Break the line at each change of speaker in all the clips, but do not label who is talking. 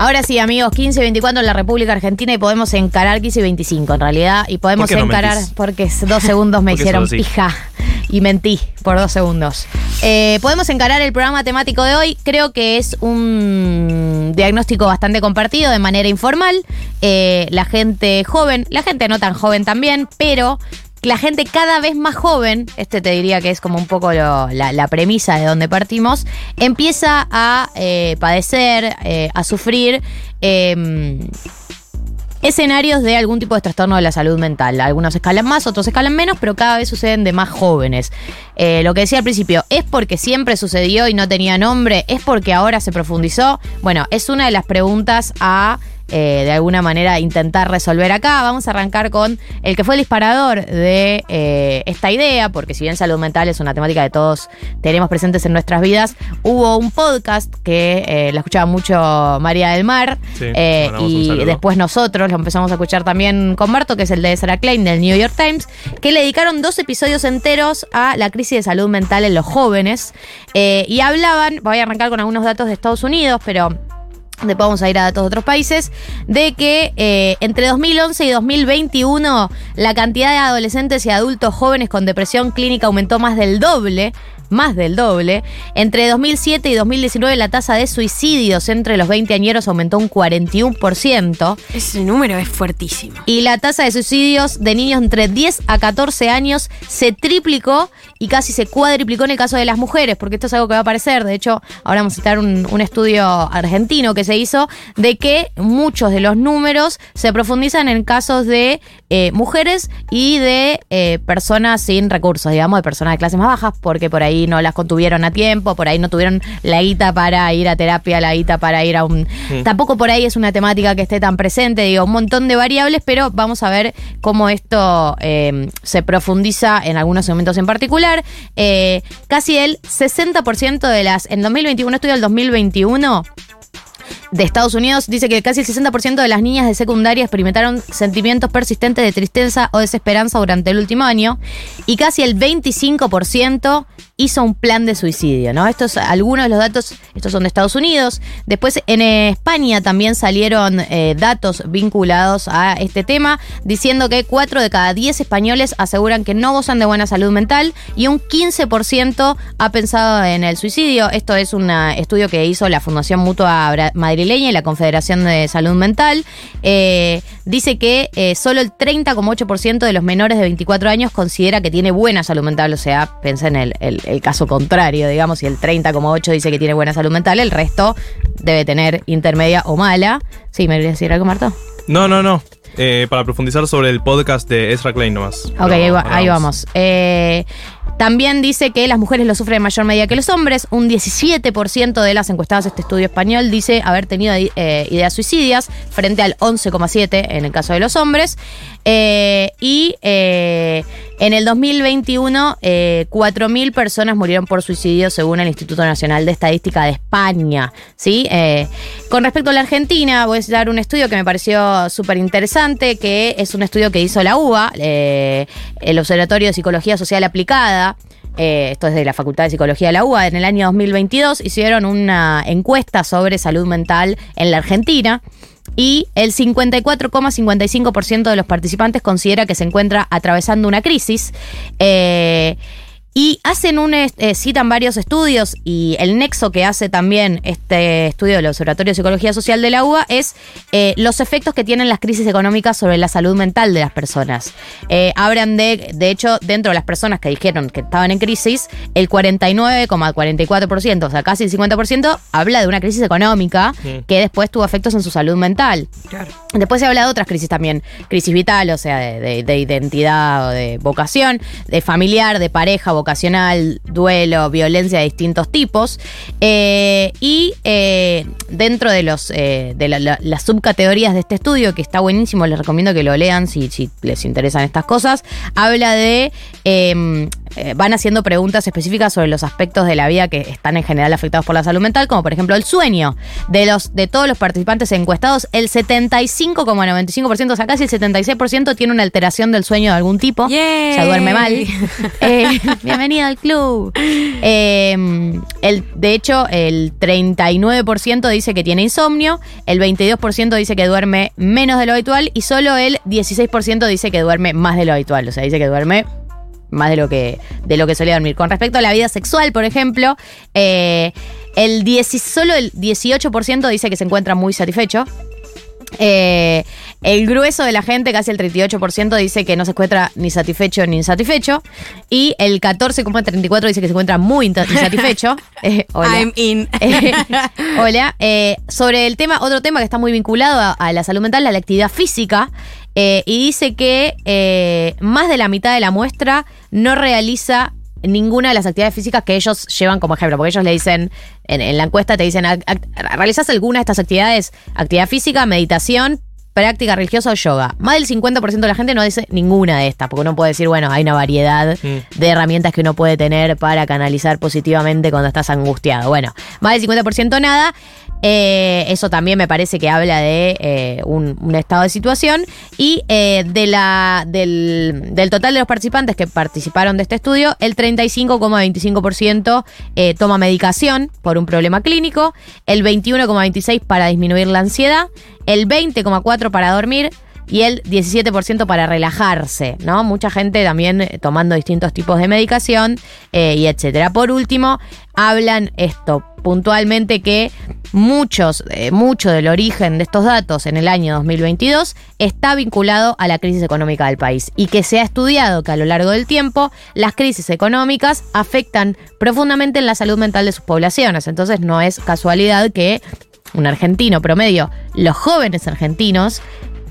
Ahora sí, amigos, 15 y 24 en la República Argentina y podemos encarar 15 y 25 en realidad. Y podemos
¿Por qué no
encarar
mentís?
porque dos segundos me
Porque
hicieron
sos así.
pija y mentí por dos segundos. Eh, podemos encarar el programa temático de hoy. Creo que es un diagnóstico bastante compartido de manera informal. Eh, la gente joven, la gente no tan joven también, pero la gente cada vez más joven, este te diría que es como un poco la, premisa de donde partimos, empieza a eh, padecer, eh, a sufrir eh, escenarios de algún tipo de trastorno de la salud mental. Algunos escalan más, otros escalan menos, pero cada vez suceden de más jóvenes. Eh, lo que decía al principio, ¿es porque siempre sucedió y no tenía nombre? ¿Es porque ahora se profundizó? Bueno, es una de las preguntas a... eh, de alguna manera intentar resolver acá. Vamos a arrancar con el que fue el disparador de eh, esta idea, porque si bien salud mental es una temática que todos tenemos presentes en nuestras vidas, hubo un podcast que eh, la escuchaba mucho María del Mar
Sí,
y después nosotros lo empezamos a escuchar también con Marto, que es el de Sarah Klein del New York Times, que le dedicaron dos episodios enteros a la crisis de salud mental en los jóvenes. Y hablaban, voy a arrancar con algunos datos de Estados Unidos, pero después vamos a ir a datos de otros países, de que eh, entre 2011 y 2021 la cantidad de adolescentes y adultos jóvenes con depresión clínica aumentó más del doble. Más del doble. Entre 2007 y 2019 la tasa de suicidios entre los 20 añeros aumentó un 41%.
Ese número es fuertísimo.
Y la tasa de suicidios de niños entre 10 a 14 años se triplicó y casi se cuadriplicó en el caso de las mujeres, porque esto es algo que va a aparecer. De hecho, ahora vamos a citar un, un estudio argentino que se hizo de que muchos de los números se profundizan en casos de eh, mujeres y de eh, personas sin recursos, digamos, de personas de clases más bajas, porque por ahí no las contuvieron a tiempo, por ahí no tuvieron la guita para ir a terapia, la guita para ir a un... Tampoco por ahí es una temática que esté tan presente, digo, un montón de variables, pero vamos a ver cómo esto eh, se profundiza en algunos segmentos en particular. Eh, casi el 60% de las... En 2021, un estudio del 2021 de Estados Unidos dice que casi el 60% de las niñas de secundaria experimentaron sentimientos persistentes de tristeza o desesperanza durante el último año y casi el 25% hizo un plan de suicidio, ¿no? Estos algunos de los datos, estos son de Estados Unidos. Después en España también salieron eh, datos vinculados a este tema, diciendo que 4 de cada 10 españoles aseguran que no gozan de buena salud mental y un 15% ha pensado en el suicidio. Esto es un estudio que hizo la Fundación Mutua Madrileña y la Confederación de Salud Mental. Eh, dice que eh, solo el 30,8% de los menores de 24 años considera que tiene buena salud mental. O sea, pensé en el, el- el caso contrario, digamos, si el 30,8% dice que tiene buena salud mental, el resto debe tener intermedia o mala. Sí, ¿me querías decir algo, Marto?
No, no, no. Eh, para profundizar sobre el podcast de Ezra Klein nomás.
Ok,
Pero
ahí, va-
ahora
ahí vamos. Eh, también dice que las mujeres lo sufren en mayor medida que los hombres. Un 17% de las encuestadas a este estudio español dice haber tenido eh, ideas suicidas, frente al 11,7% en el caso de los hombres. Y en el 2021, eh, 4.000 personas murieron por suicidio según el Instituto Nacional de Estadística de España. ¿sí? Eh, con respecto a la Argentina, voy a citar un estudio que me pareció súper interesante, que es un estudio que hizo la UBA, eh, el Observatorio de Psicología Social Aplicada. eh, esto es de la Facultad de Psicología de la UBA, en el año 2022 hicieron una encuesta sobre salud mental en la Argentina y el 54,55% de los participantes considera que se encuentra atravesando una crisis. Eh, y hacen un, eh, citan varios estudios y el nexo que hace también este estudio del Observatorio de Psicología Social de la UBA es eh, los efectos que tienen las crisis económicas sobre la salud mental de las personas. Eh, hablan de, de hecho, dentro de las personas que dijeron que estaban en crisis, el 49,44%, o sea, casi el 50%, habla de una crisis económica que después tuvo efectos en su salud mental.
Claro.
Después se habla de otras crisis también, crisis vital, o sea, de, de- de identidad o de vocación, de familiar, de pareja, vocacional, duelo, violencia de distintos tipos. Eh, y eh, dentro de los eh, de la- la- las subcategorías de este estudio, que está buenísimo, les recomiendo que lo lean si, si les interesan estas cosas, habla de... eh, van haciendo preguntas específicas sobre los aspectos de la vida que están en general afectados por la salud mental, como por ejemplo el sueño. De, los, de todos los participantes encuestados, el 75,95%, o sea, casi el 76% tiene una alteración del sueño de algún tipo.
Yay.
O sea, duerme mal. Eh, bienvenido al club. Eh, el, de hecho, el 39% dice que tiene insomnio, el 22% dice que duerme menos de lo habitual y solo el 16% dice que duerme más de lo habitual. O sea, dice que duerme más de lo que, de lo que solía dormir. Con respecto a la vida sexual, por ejemplo, eh, el 10 solo el 18% dice que se encuentra muy satisfecho. Eh, el grueso de la gente, casi el 38%, dice que no se encuentra ni satisfecho ni insatisfecho. Y el 14,34% dice que se encuentra muy insatisfecho. Eh, hola.
I'm in.
Eh, hola. Eh, sobre el tema, otro tema que está muy vinculado a, a la salud mental, a la actividad física. eh, y dice que más de la mitad de la muestra no realiza ninguna de las actividades físicas que ellos llevan como ejemplo. Porque ellos le dicen, en, en la encuesta te dicen, "Ac- ac- ¿realizas alguna de estas actividades? Actividad física, meditación, práctica religiosa o yoga. Más del 50% de la gente no dice ninguna de estas, porque uno puede decir, bueno, hay una variedad de herramientas que uno puede tener para canalizar positivamente cuando estás angustiado. Bueno, más del 50% nada. Eh, eso también me parece que habla de eh, un, estado de situación. Y eh, de la, del, total de los participantes que participaron de este estudio, el 35,25% eh, toma medicación por un problema clínico, el 21,26% para disminuir la ansiedad, el 20,4% para dormir y el 17% para relajarse, ¿no? Mucha gente también tomando distintos tipos de medicación y etcétera. Por último, hablan esto puntualmente que muchos, eh, mucho del origen de estos datos en el año 2022 está vinculado a la crisis económica del país y que se ha estudiado que a lo largo del tiempo las crisis económicas afectan profundamente en la salud mental de sus poblaciones. Entonces no es casualidad que un argentino promedio, los jóvenes argentinos,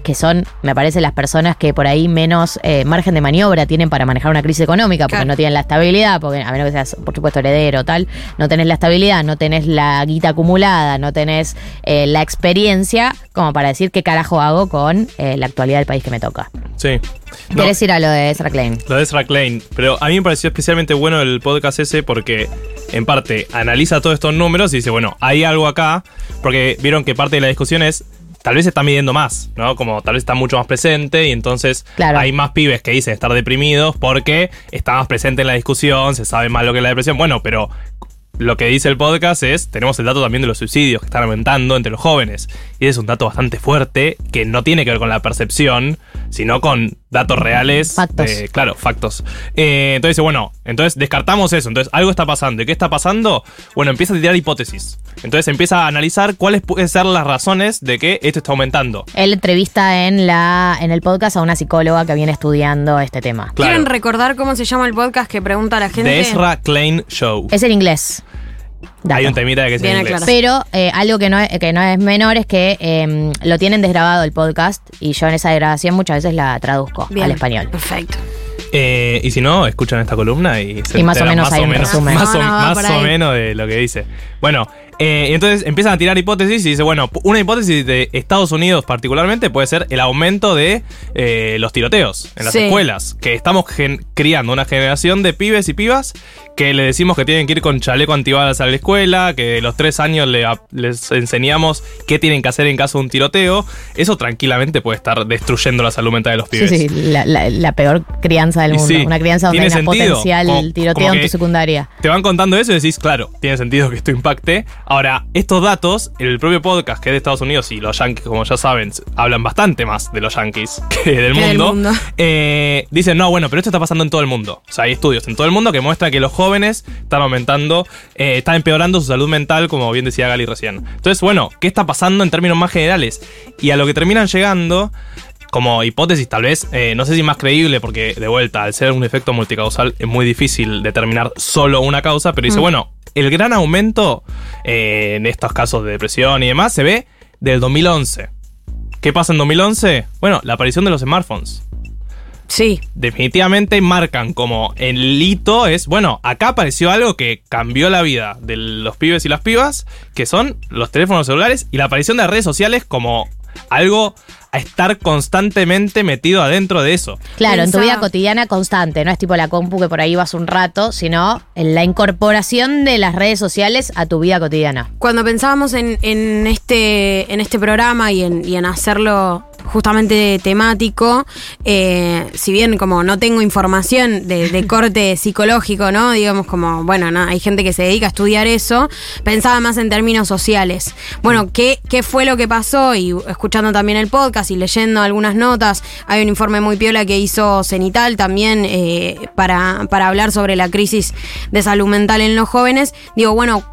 que son, me parece, las personas que por ahí menos eh, margen de maniobra tienen para manejar una crisis económica, porque
Claro.
no tienen la estabilidad, porque a menos que seas, por supuesto, heredero tal, no tenés la estabilidad, no tenés la guita acumulada, no tenés eh, la experiencia como para decir qué carajo hago con eh, la actualidad del país que me toca.
Sí. No,
¿Querés ir a lo de Ezra Klein?
lo de Ezra Klein. Pero a mí me pareció especialmente bueno el podcast ese porque, en parte, analiza todos estos números y dice, bueno, hay algo acá. Porque vieron que parte de la discusión es. Tal vez se está midiendo más, ¿no? Como tal vez está mucho más presente y entonces
Claro.
hay más pibes que dicen estar deprimidos porque está más presente en la discusión, se sabe más lo que es la depresión. Bueno, pero lo que dice el podcast es, tenemos el dato también de los suicidios que están aumentando entre los jóvenes. Y ese es un dato bastante fuerte que no tiene que ver con la percepción, sino con datos reales.
Factos.
eh, claro, factos. Eh, entonces dice, bueno, entonces descartamos eso. Entonces algo está pasando. ¿Y qué está pasando? Bueno, empieza a tirar hipótesis. Entonces empieza a analizar cuáles pueden ser las razones de que esto está aumentando.
Él entrevista en, la, en el podcast a una psicóloga que viene estudiando este tema.
Claro.
¿Quieren recordar cómo se llama el podcast que pregunta a la gente?
The Ezra Klein Show.
Es en inglés. Dato.
Hay un temita de que
aclarado.
Pero eh, algo que no, es, que no es menor es que eh, lo tienen desgrabado el podcast y yo en esa desgrabación muchas veces la traduzco
Bien.
al español.
Perfecto.
Eh, y si no, escuchan esta columna y se
Y más o menos hay un resumen.
Más, o, más o menos de lo que dice. Bueno, eh, entonces empiezan a tirar hipótesis y dice, bueno, una hipótesis de Estados Unidos particularmente puede ser el aumento de eh, los tiroteos en las
Sí.
escuelas. Que estamos criando una generación de pibes y pibas que le decimos que tienen que ir con chaleco antibalas a la escuela, que de los tres años le les enseñamos qué tienen que hacer en caso de un tiroteo. Eso tranquilamente puede estar destruyendo la salud mental de los
Sí,
pibes.
sí, la, la- la peor crianza del mundo.
sí,
una crianza donde hay
tiene
una
sentido.
potencial
Como-
tiroteo
como
en tu secundaria.
Te van contando eso y decís, claro, tiene sentido que esto impacte. Ahora, estos datos, el propio podcast que es de Estados Unidos y los yankees, como ya saben, hablan bastante más de los yankees que del
Que del
mundo.
mundo.
eh, dicen, no, bueno, pero esto está pasando en todo el mundo. O sea, hay estudios en todo el mundo que muestran que los jóvenes están aumentando, eh, están empeorando su salud mental, como bien decía Gali recién. Entonces, bueno, ¿qué está pasando en términos más generales? Y a lo que terminan llegando como hipótesis tal vez, eh, no sé si más creíble, porque de vuelta, al ser un efecto multicausal es muy difícil determinar solo una causa, pero dice, bueno, el gran aumento eh, en estos casos de depresión y demás se ve del 2011. ¿Qué pasa en 2011? Bueno, la aparición de los smartphones.
Sí.
Definitivamente marcan como el hito es, bueno, acá apareció algo que cambió la vida de los pibes y las pibas, que son los teléfonos celulares y la aparición de redes sociales como algo a estar constantemente metido adentro de eso.
Claro, en tu vida cotidiana constante, no es tipo la compu que por ahí vas un rato, sino en la incorporación de las redes sociales a tu vida cotidiana.
Cuando pensábamos en, en este, en este programa y en, y en hacerlo justamente temático, eh, si bien como no tengo información de, de corte psicológico, ¿no? Digamos como, bueno, no, hay gente que se dedica a estudiar eso, pensaba más en términos sociales. Bueno, ¿qué, qué fue lo que pasó? Y escuchando también el podcast y leyendo algunas notas, hay un informe muy piola que hizo Cenital también eh, para, para hablar sobre la crisis de salud mental en los jóvenes. Digo, bueno,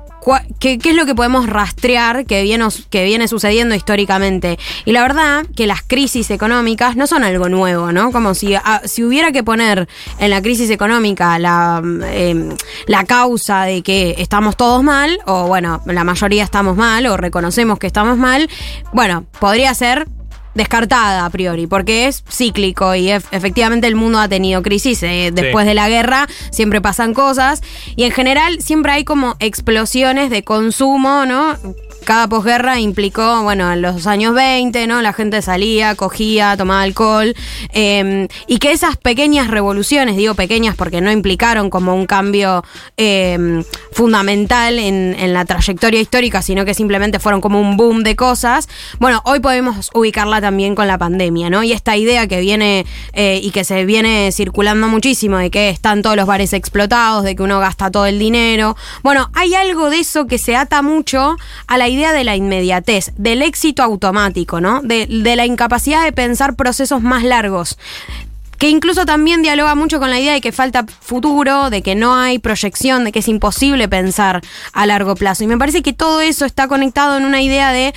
¿Qué, es lo que podemos rastrear que viene, que viene sucediendo históricamente? Y la verdad que las crisis económicas no son algo nuevo, ¿no? Como si, ah, si hubiera que poner en la crisis económica la, eh, la causa de que estamos todos mal, o bueno, la mayoría estamos mal, o reconocemos que estamos mal, bueno, podría ser descartada a priori, porque es cíclico y ef- efectivamente el mundo ha tenido crisis. eh, después de la guerra siempre pasan cosas y en general siempre hay como explosiones de consumo, ¿no? Cada posguerra implicó, bueno, en los años 20, ¿no? La gente salía, cogía, tomaba alcohol. eh, y que esas pequeñas revoluciones, digo pequeñas porque no implicaron como un cambio eh, fundamental en, en la trayectoria histórica, sino que simplemente fueron como un boom de cosas. Bueno, hoy podemos ubicarla también con la pandemia, ¿no? Y esta idea que viene eh, y que se viene circulando muchísimo de que están todos los bares explotados, de que uno gasta todo el dinero. Bueno, hay algo de eso que se ata mucho a la idea de la inmediatez, del éxito automático, ¿no? De, de la incapacidad de pensar procesos más largos que incluso también dialoga mucho con la idea de que falta futuro, de que no hay proyección, de que es imposible pensar a largo plazo. Y me parece que todo eso está conectado en una idea de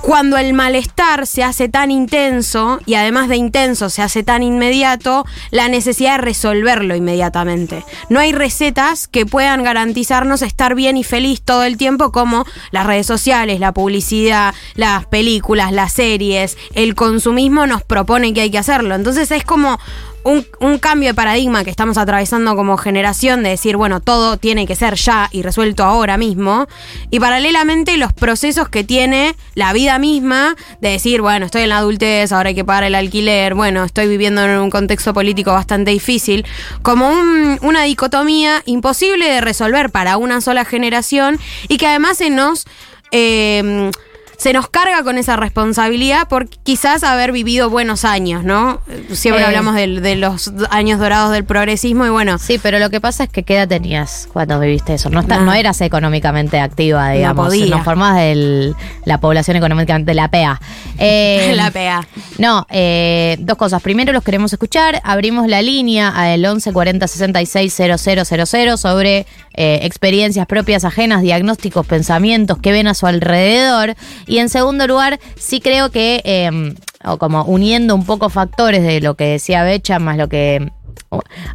cuando el malestar se hace tan intenso y además de intenso se hace tan inmediato, la necesidad de resolverlo inmediatamente. No hay recetas que puedan garantizarnos estar bien y feliz todo el tiempo como las redes sociales, la publicidad, las películas, las series, el consumismo nos propone que hay que hacerlo. Entonces es como un, cambio de paradigma que estamos atravesando como generación de decir, bueno, todo tiene que ser ya y resuelto ahora mismo. Y paralelamente los procesos que tiene la vida misma de decir, bueno, estoy en la adultez, ahora hay que pagar el alquiler, bueno, estoy viviendo en un contexto político bastante difícil, como un- una dicotomía imposible de resolver para una sola generación y que además se nos... eh, se nos carga con esa responsabilidad por quizás haber vivido buenos años, ¿no? Siempre
Eh.
hablamos del- de, los años dorados del progresismo y bueno,
Sí, pero lo que pasa es que qué edad tenías cuando viviste eso. No, está- no eras económicamente activa, digamos.
podía.
No formabas el- la población económicamente, la PEA. Eh,
la PEA.
No, eh, dos cosas. Primero los queremos escuchar. Abrimos la línea al 11 40 66 000 sobre eh, experiencias propias ajenas, diagnósticos, pensamientos que ven a su alrededor. Y en segundo lugar, sí creo que, eh, o como uniendo un poco factores de lo que decía Becha, más lo que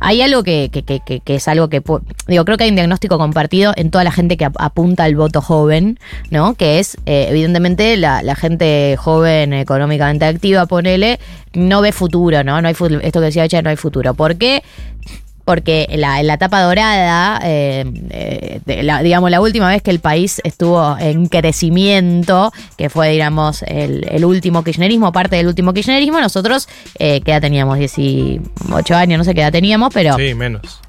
hay algo que, que- que- es algo que, digo, creo que hay un diagnóstico compartido en toda la gente que ap- apunta al voto joven, ¿no? Que es, eh, evidentemente, la, gente joven económicamente activa, ponele, no ve futuro, ¿no? No hay esto que decía Becha, no hay futuro. ¿Por qué? Porque en la, en la etapa dorada, eh, eh, de la- digamos, la última vez que el país estuvo en crecimiento, que fue, digamos, el, el último kirchnerismo, parte del último kirchnerismo, nosotros, eh, ¿qué edad teníamos? 18 años, no sé qué edad teníamos, pero
Sí, menos.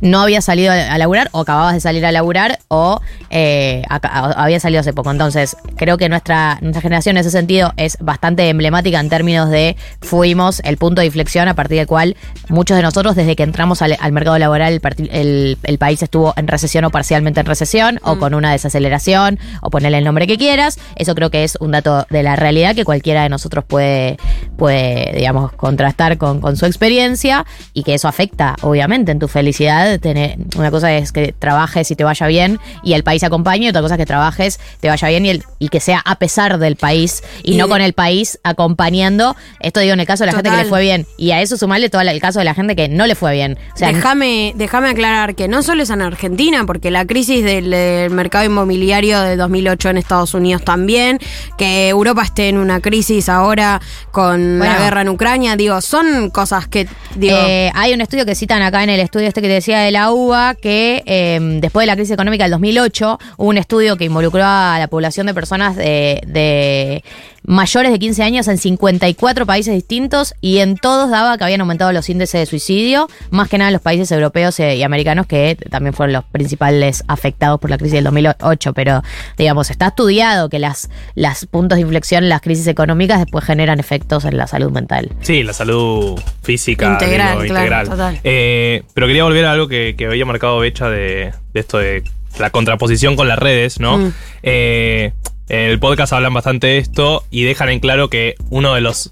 no había salido a laburar o acababas de salir a laburar o eh, aca- había salido hace poco. Entonces, creo que nuestra, nuestra generación en ese sentido es bastante emblemática en términos de fuimos el punto de inflexión a partir del cual muchos de nosotros, desde que entramos al, al mercado laboral, el, el- el país estuvo en recesión o parcialmente en recesión o con una desaceleración o ponerle el nombre que quieras. Eso creo que es un dato de la realidad que cualquiera de nosotros puede, puede digamos, contrastar con, con su experiencia y que eso afecta, obviamente, en tu felicidad. Tener, una cosa es que trabajes y te vaya bien y el país acompañe, y otra cosa es que trabajes, te vaya bien y, el- y que sea a pesar del país y,
Y
no
de-
con el país acompañando. Esto digo en el caso de la gente que le fue bien. Y a eso sumarle todo el caso de la gente que no le fue bien. O sea,
déjame déjame aclarar que no solo es en Argentina, porque la crisis del, del mercado inmobiliario de 2008 en Estados Unidos también, que Europa esté en una crisis ahora con la
Bueno.
guerra en Ucrania, digo, son cosas que, digo,
Eh, hay un estudio que citan acá en el estudio este que te decía de la UBA, que eh, después de la crisis económica del 2008, hubo un estudio que involucró a la población de personas de, de mayores de 15 años en 54 países distintos y en todos daba que habían aumentado los índices de suicidio, más que nada en los países europeos eh, y americanos que también fueron los principales afectados por la crisis del 2008, pero digamos, está estudiado que las, las puntos de inflexión en las crisis económicas después generan efectos en la salud mental.
Sí, la salud física.
Integral,
digo,
claro,
integral.
total.
Eh, pero quería volver a algo que, que había marcado Becha de, de esto de la contraposición con las redes, ¿no?
Mm.
Eh, en el podcast hablan bastante de esto y dejan en claro que uno de los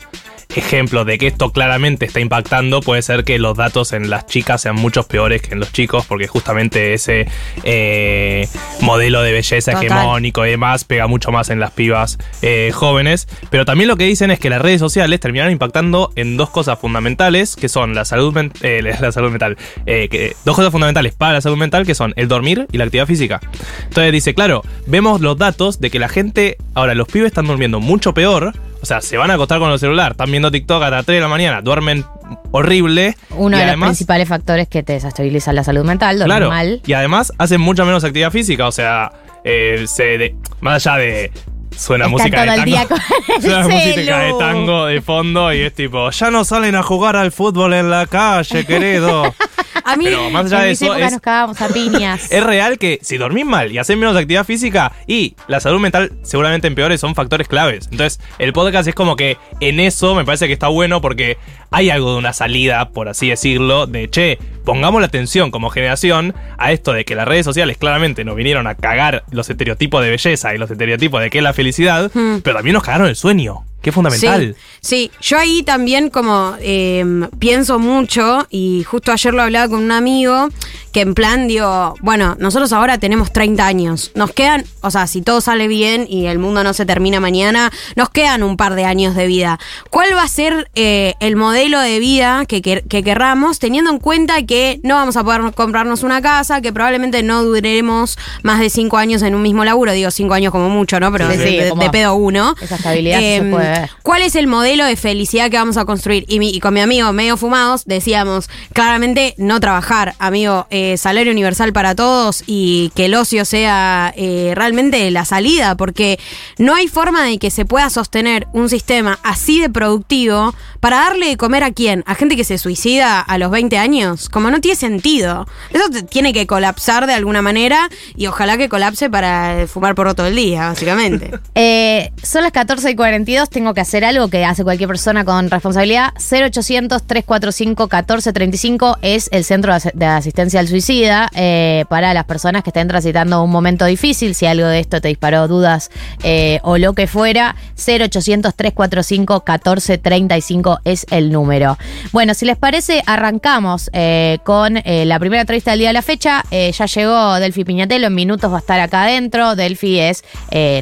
ejemplos de que esto claramente está impactando puede ser que los datos en las chicas sean muchos peores que en los chicos, porque justamente ese eh, modelo de belleza
Total.
hegemónico y demás pega mucho más en las pibas eh, jóvenes. Pero también lo que dicen es que las redes sociales terminaron impactando en dos cosas fundamentales, que son la salud, men- eh, la salud mental, que, dos cosas fundamentales para la salud mental, que son el dormir y la actividad física. Entonces dice, claro, vemos los datos de que la gente, ahora los pibes están durmiendo mucho peor. O sea, se van a acostar con el celular, están viendo TikTok hasta las 3 de la mañana, duermen horrible.
Uno de
además-
los principales factores que te desestabiliza la salud mental, dormir
Claro.
mal.
Y además hacen mucha menos actividad física. O sea, eh, se de- más allá de. Suena música
todo
de
el
tango.
día con el
Suena música de
celu.
tango de fondo y es tipo, ya no salen a jugar al fútbol en la calle, querido.
a mí
Pero más allá
en
de
mis
eso, es,
nos cagábamos a piñas.
es real que si dormís mal y haces menos actividad física y la salud mental seguramente empeores, son factores claves. Entonces, el podcast es como que en eso me parece que está bueno porque hay algo de una salida, por así decirlo, de che, pongamos la atención como generación a esto de que las redes sociales claramente nos vinieron a cagar los estereotipos de belleza y los estereotipos de qué es la felicidad, pero también nos cagaron el sueño, que es fundamental.
Sí, sí. yo ahí también como eh, pienso mucho y justo ayer lo hablaba con un amigo que en plan digo, bueno, nosotros ahora tenemos 30 años, nos quedan, o sea, si todo sale bien y el mundo no se termina mañana, nos quedan un par de años de vida. ¿Cuál va a ser eh, el modelo de vida que, quer- que querramos teniendo en cuenta que no vamos a poder comprarnos una casa, que probablemente no duremos más de 5 años en un mismo laburo, digo 5 años como mucho, ¿no? Pero
Sí,
de,
sí,
de-
como
de pedo uno.
esa estabilidad se
Em,
puede.
¿Cuál es el modelo de felicidad que vamos a construir? Y, mi- y con mi amigo medio fumados decíamos, claramente no trabajar, amigo, eh, salario universal para todos y que el ocio sea eh, realmente la salida, porque no hay forma de que se pueda sostener un sistema así de productivo para darle de comer a quién, a gente que se suicida a los 20 años, como no tiene sentido. Eso tiene que colapsar de alguna manera y ojalá que colapse para fumar por todo el día, básicamente.
Eh, son las 14 y 42, tengo que hacer algo que hace cualquier persona con responsabilidad. 0800-345-1435 es el centro de as- de asistencia al suicida eh, para las personas que estén transitando un momento difícil. Si algo de esto te disparó dudas eh, o lo que fuera, 0800-345-1435 es el número. Bueno, si les parece, arrancamos eh, con la primera entrevista del día de la fecha. Ya llegó Delphi Piñatelo, en minutos va a estar acá adentro. Delphi es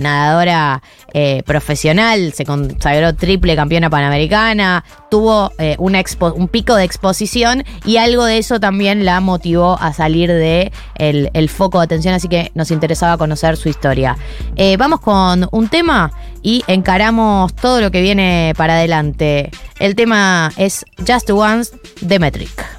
nadadora profesional, se consagró triple campeona panamericana, tuvo eh, un pico de exposición y algo de eso también la motivó a salir de el foco de atención, así que nos interesaba conocer su historia. Eh, vamos con un tema y encaramos todo lo que viene para adelante. El tema es Just Once de Metric.